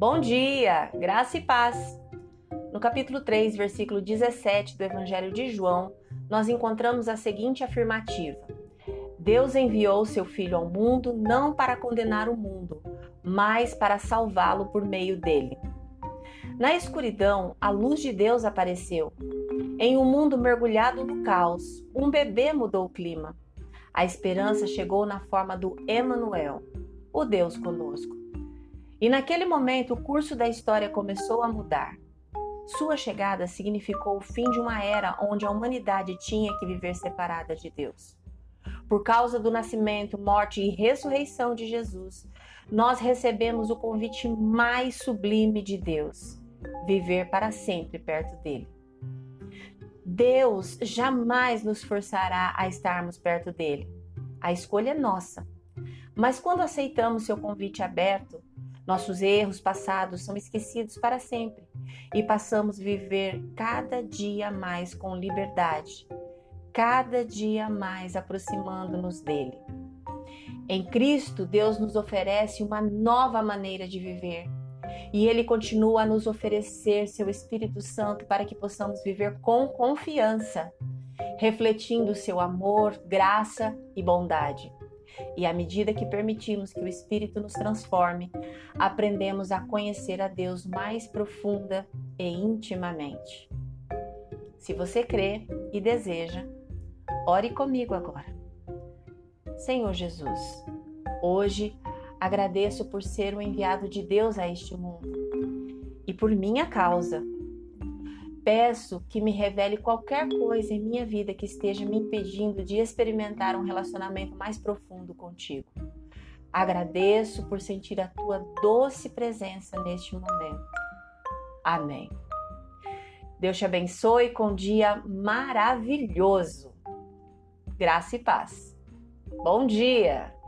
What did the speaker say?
Bom dia, graça e paz. No capítulo 3, versículo 17 do Evangelho de João, nós encontramos a seguinte afirmativa: Deus enviou seu Filho ao mundo não para condenar o mundo, mas para salvá-lo por meio dele. Na escuridão, a luz de Deus apareceu. Em um mundo mergulhado no caos, um bebê mudou o clima. A esperança chegou na forma do Emanuel, o Deus conosco. E naquele momento o curso da história começou a mudar. Sua chegada significou o fim de uma era onde a humanidade tinha que viver separada de Deus. Por causa do nascimento, morte e ressurreição de Jesus, nós recebemos o convite mais sublime de Deus: viver para sempre perto dele. Deus jamais nos forçará a estarmos perto dele. A escolha é nossa. Mas quando aceitamos seu convite aberto, nossos erros passados são esquecidos para sempre e passamos a viver cada dia mais com liberdade, cada dia mais aproximando-nos dele. Em Cristo, Deus nos oferece uma nova maneira de viver e Ele continua a nos oferecer seu Espírito Santo para que possamos viver com confiança, refletindo seu amor, graça e bondade. E à medida que permitimos que o Espírito nos transforme, aprendemos a conhecer a Deus mais profunda e intimamente. Se você crê e deseja, ore comigo agora. Senhor Jesus, hoje agradeço por ser o enviado de Deus a este mundo e por minha causa Peço que me revele qualquer coisa em minha vida que esteja me impedindo de experimentar um relacionamento mais profundo contigo. Agradeço por sentir a tua doce presença neste momento. Amém. Deus te abençoe com um dia maravilhoso. Graça e paz. Bom dia!